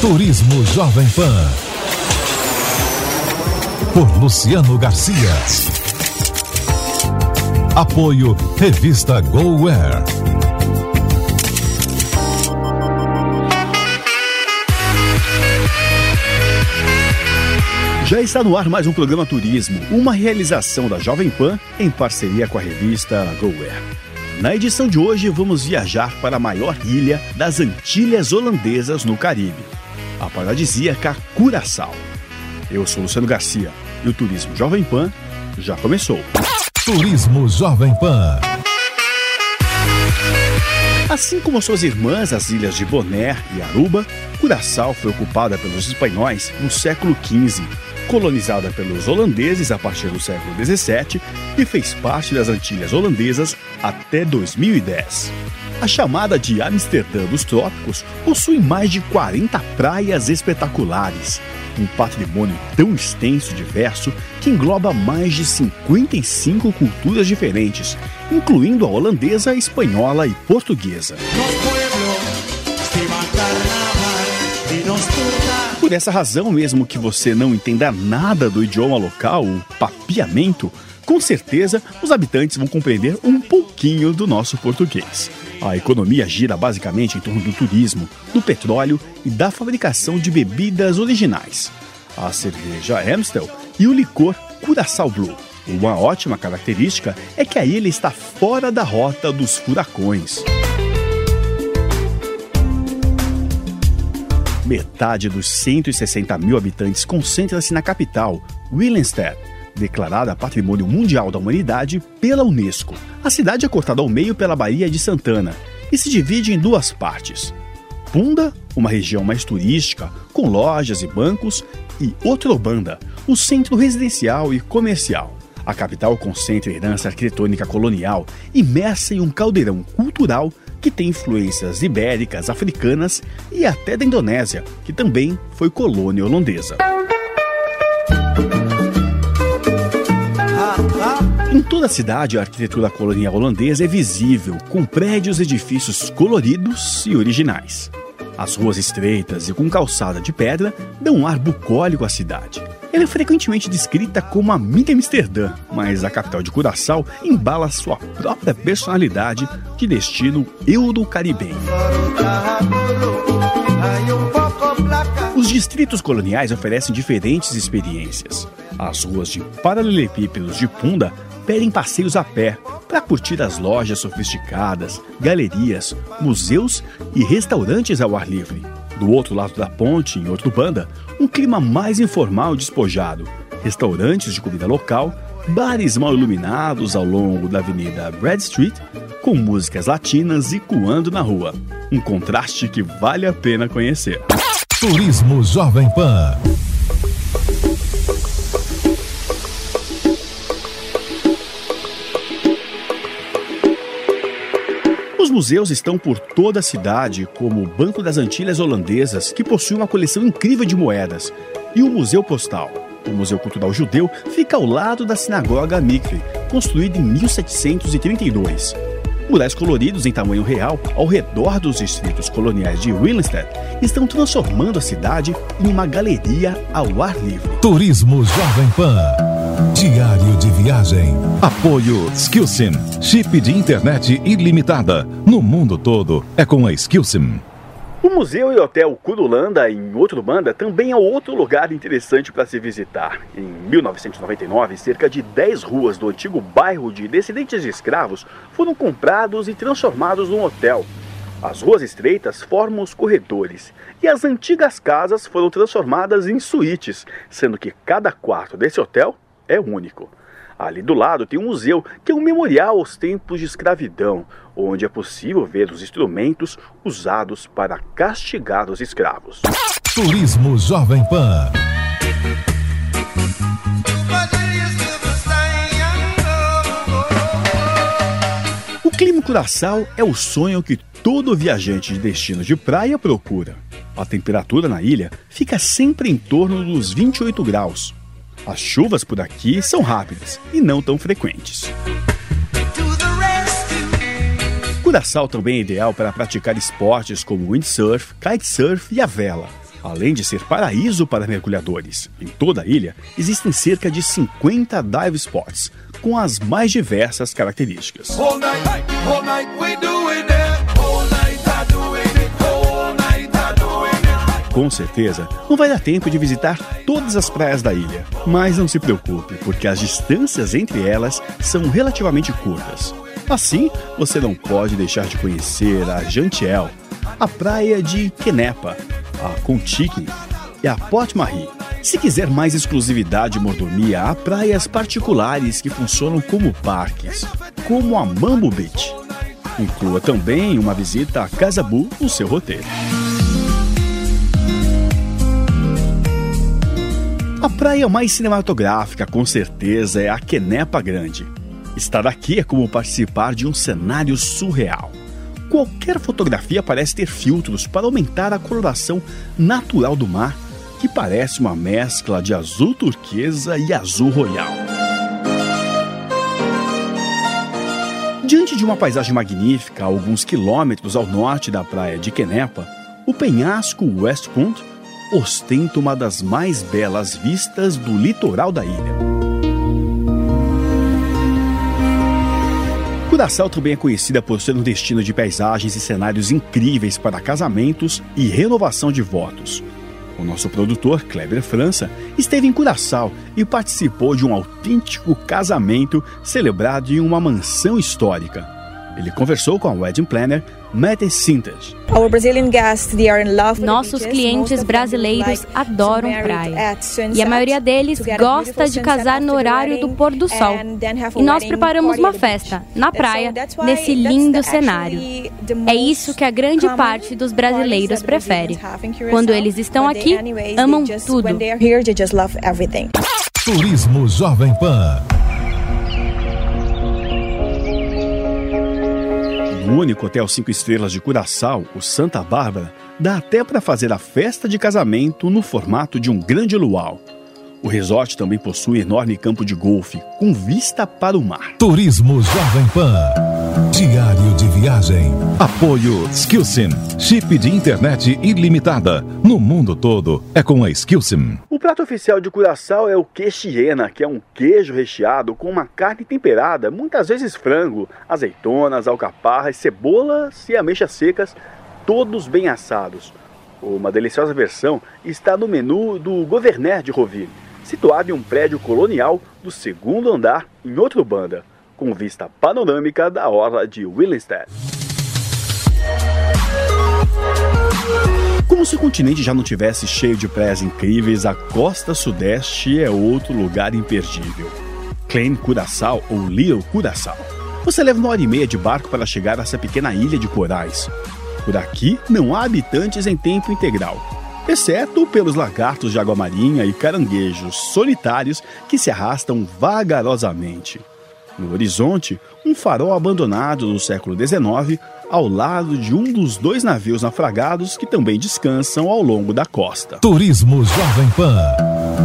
Turismo Jovem Pan. Por Luciano Garcia. Apoio Revista GoWare. Já está no ar mais um programa Turismo, uma realização da Jovem Pan em parceria com a revista GoWare. Na edição de hoje, vamos viajar para a maior ilha das Antilhas Holandesas no Caribe, a paradisíaca Curaçao. Eu sou Luciano Garcia e o Turismo Jovem Pan já começou. Turismo Jovem Pan. Assim como suas irmãs, as ilhas de Bonaire e Aruba, Curaçao foi ocupada pelos espanhóis no século XV, colonizada pelos holandeses a partir do século XVII e fez parte das Antilhas Holandesas até 2010. A chamada de Amsterdã dos Trópicos possui mais de 40 praias espetaculares, um patrimônio tão extenso e diverso que engloba mais de 55 culturas diferentes, incluindo a holandesa, espanhola e portuguesa. Por essa razão, mesmo que você não entenda nada do idioma local, o papiamento, com certeza os habitantes vão compreender um pouquinho do nosso português. A economia gira basicamente em torno do turismo, do petróleo e da fabricação de bebidas originais. A cerveja Amstel e o licor Curaçao Blue. Uma ótima característica é que a ilha está fora da rota dos furacões. Metade dos 160 mil habitantes concentra-se na capital, Willemstad, declarada Patrimônio Mundial da Humanidade pela Unesco. A cidade é cortada ao meio pela Baía de Santana e se divide em duas partes. Punda, uma região mais turística, com lojas e bancos, e Otrobanda, o centro residencial e comercial. A capital concentra herança arquitetônica colonial imersa em um caldeirão cultural que tem influências ibéricas, africanas e até da Indonésia, que também foi colônia holandesa. Em toda a cidade, a arquitetura colonial holandesa é visível, com prédios e edifícios coloridos e originais. As ruas estreitas e com calçada de pedra dão um ar bucólico à cidade. Ela é frequentemente descrita como a mini Amsterdã, mas a capital de Curaçao embala sua própria personalidade de destino euro-caribenho. Os distritos coloniais oferecem diferentes experiências. As ruas de paralelepípedos de Punda pedem passeios a pé para curtir as lojas sofisticadas, galerias, museus e restaurantes ao ar livre. Do outro lado da ponte, em outro banda, um clima mais informal e despojado. Restaurantes de comida local, bares mal iluminados ao longo da avenida Brad Street, com músicas latinas e coando na rua. Um contraste que vale a pena conhecer. Turismo Jovem Pan. Os museus estão por toda a cidade, como o Banco das Antilhas Holandesas, que possui uma coleção incrível de moedas, e o Museu Postal. O Museu Cultural Judeu fica ao lado da Sinagoga Mikve, construída em 1732. Murais coloridos em tamanho real ao redor dos distritos coloniais de Willemstad estão transformando a cidade em uma galeria ao ar livre. Turismo Jovem Pan. Diário de viagem. Apoio Skillsim. Chip de internet ilimitada. No mundo todo é com a Skillsim. O museu e hotel Curulanda, em outro banda, também é outro lugar interessante para se visitar. Em 1999, cerca de 10 ruas do antigo bairro de descendentes de escravos foram comprados e transformados num hotel. As ruas estreitas formam os corredores e as antigas casas foram transformadas em suítes, sendo que cada quarto desse hotel é único. Ali do lado tem um museu que é um memorial aos tempos de escravidão, onde é possível ver os instrumentos usados para castigar os escravos. Turismo Jovem Pan. O clima em Curaçao é o sonho que todo viajante de destino de praia procura. A temperatura na ilha fica sempre em torno dos 28 graus. As chuvas por aqui são rápidas e não tão frequentes. Curaçao também é ideal para praticar esportes como windsurf, kitesurf e a vela, além de ser paraíso para mergulhadores. Em toda a ilha existem cerca de 50 dive spots, com as mais diversas características. Com certeza, não vai dar tempo de visitar todas as praias da ilha, mas não se preocupe, porque as distâncias entre elas são relativamente curtas. Assim, você não pode deixar de conhecer a Jantiel, a praia de Kenepa, a Contique e a Port Marie. Se quiser mais exclusividade e mordomia, há praias particulares que funcionam como parques, como a Mambo Beach. Inclua também uma visita a Casabu no seu roteiro. A praia mais cinematográfica, com certeza, é a Quenepa Grande. Estar aqui é como participar de um cenário surreal. Qualquer fotografia parece ter filtros para aumentar a coloração natural do mar, que parece uma mescla de azul turquesa e azul royal. Diante de uma paisagem magnífica, a alguns quilômetros ao norte da praia de Quenepa, o penhasco West Point ostenta uma das mais belas vistas do litoral da ilha. Curaçao também é conhecida por ser um destino de paisagens e cenários incríveis para casamentos e renovação de votos. O nosso produtor, Kleber França, esteve em Curaçao e participou de um autêntico casamento celebrado em uma mansão histórica. Ele conversou com a wedding planner Mette Sintas. Nossos clientes brasileiros adoram praia. E a maioria deles gosta de casar no horário do pôr do sol. E nós preparamos uma festa na praia, nesse lindo cenário. É isso que a grande parte dos brasileiros prefere. Quando eles estão aqui, amam tudo. Turismo Jovem Pan. Único hotel cinco estrelas de Curaçao, o Santa Bárbara, dá até para fazer a festa de casamento no formato de um grande luau. O resort também possui enorme campo de golfe, com vista para o mar. Turismo Jovem Pan. Diário de viagem. Apoio Skillsim. Chip de internet ilimitada. No mundo todo é com a Skillsim. O prato oficial de Curaçao é o queixiena, que é um queijo recheado com uma carne temperada, muitas vezes frango, azeitonas, alcaparras, cebolas e ameixas secas, todos bem assados. Uma deliciosa versão está no menu do Governaire de Roville situado em um prédio colonial do segundo andar em outro banda, com vista panorâmica da orla de Willemstad. Como se o continente já não tivesse cheio de praias incríveis, a costa sudeste é outro lugar imperdível. Klein Curaçao ou Little Curaçao. Você leva uma hora e meia de barco para chegar a essa pequena ilha de corais. Por aqui não há habitantes em tempo integral, exceto pelos lagartos de água marinha e caranguejos solitários que se arrastam vagarosamente. No horizonte, um farol abandonado do século XIX ao lado de um dos dois navios naufragados que também descansam ao longo da costa. Turismo Jovem Pan.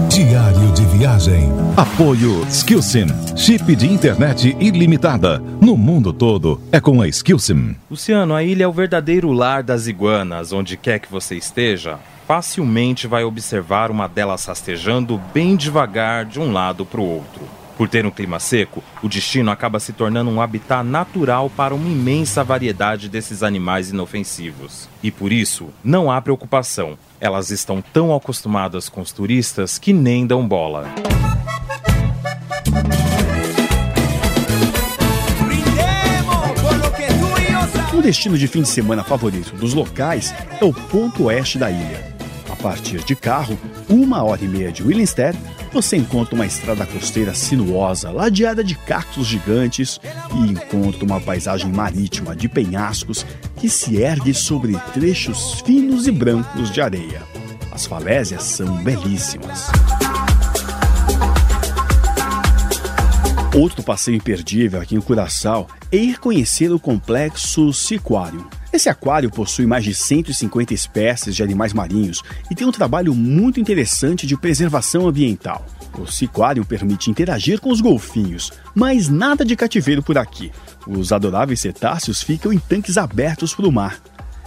Diário de viagem. Apoio Skillsim. Chip de internet ilimitada. No mundo todo é com a Skillsim. Luciano, a ilha é o verdadeiro lar das iguanas, onde quer que você esteja facilmente vai observar uma delas rastejando bem devagar de um lado para o outro. Por ter um clima seco, o destino acaba se tornando um habitat natural para uma imensa variedade desses animais inofensivos. E por isso, não há preocupação. Elas estão tão acostumadas com os turistas que nem dão bola. Um destino de fim de semana favorito dos locais é o ponto oeste da ilha. A partir de carro, uma hora e meia de Willemstad, você encontra uma estrada costeira sinuosa, ladeada de cactos gigantes e encontra uma paisagem marítima de penhascos que se ergue sobre trechos finos e brancos de areia. As falésias são belíssimas. Outro passeio imperdível aqui em Curaçao é ir conhecer o complexo Siquário. Esse aquário possui mais de 150 espécies de animais marinhos e tem um trabalho muito interessante de preservação ambiental. O Siquário permite interagir com os golfinhos, mas nada de cativeiro por aqui. Os adoráveis cetáceos ficam em tanques abertos para o mar.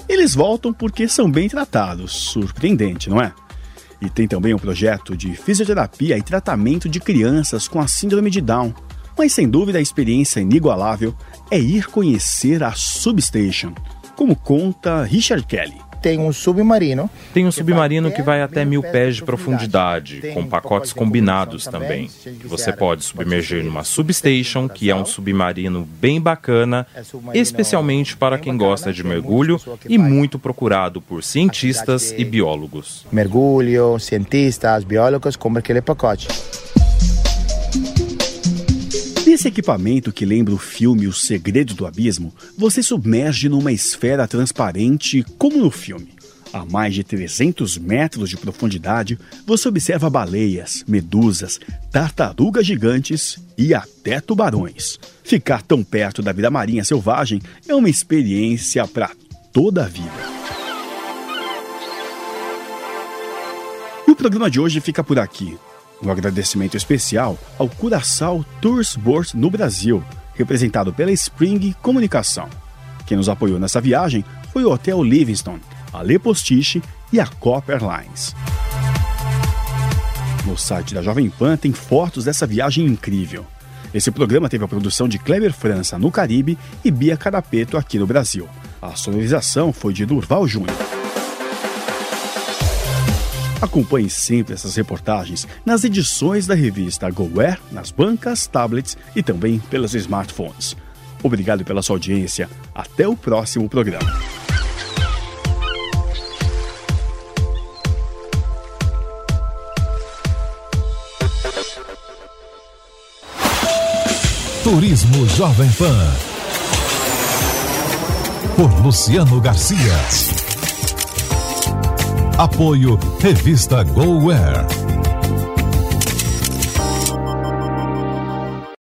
Eles voltam porque são bem tratados. Surpreendente, não é? E tem também um projeto de fisioterapia e tratamento de crianças com a síndrome de Down. Mas sem dúvida a experiência inigualável é ir conhecer a Substation, como conta Richard Kelly. Tem um submarino. Tem um submarino que vai até mil pés de profundidade, com pacotes combinados também. Você pode submergir numa substation, que é um submarino bem bacana, especialmente para quem gosta de mergulho e muito procurado por cientistas e biólogos. Mergulho, cientistas, biólogos, como aquele pacote. Nesse equipamento que lembra o filme O Segredo do Abismo, você submerge numa esfera transparente como no filme. A mais de 300 metros de profundidade, você observa baleias, medusas, tartarugas gigantes e até tubarões. Ficar tão perto da vida marinha selvagem é uma experiência para toda a vida. O programa de hoje fica por aqui. Um agradecimento especial ao Curaçao Tours Board no Brasil, representado pela Spring Comunicação. Quem nos apoiou nessa viagem foi o Hotel Livingston, a Le Postiche e a Copper Lines. No site da Jovem Pan tem fotos dessa viagem incrível. Esse programa teve a produção de Kleber França no Caribe e Bia Carapeto aqui no Brasil. A sonorização foi de Durval Júnior. Acompanhe sempre essas reportagens nas edições da revista GoWare, nas bancas, tablets e também pelos smartphones. Obrigado pela sua audiência. Até o próximo programa. Turismo Jovem Pan. Por Luciano Garcia. Apoio Revista GoWare.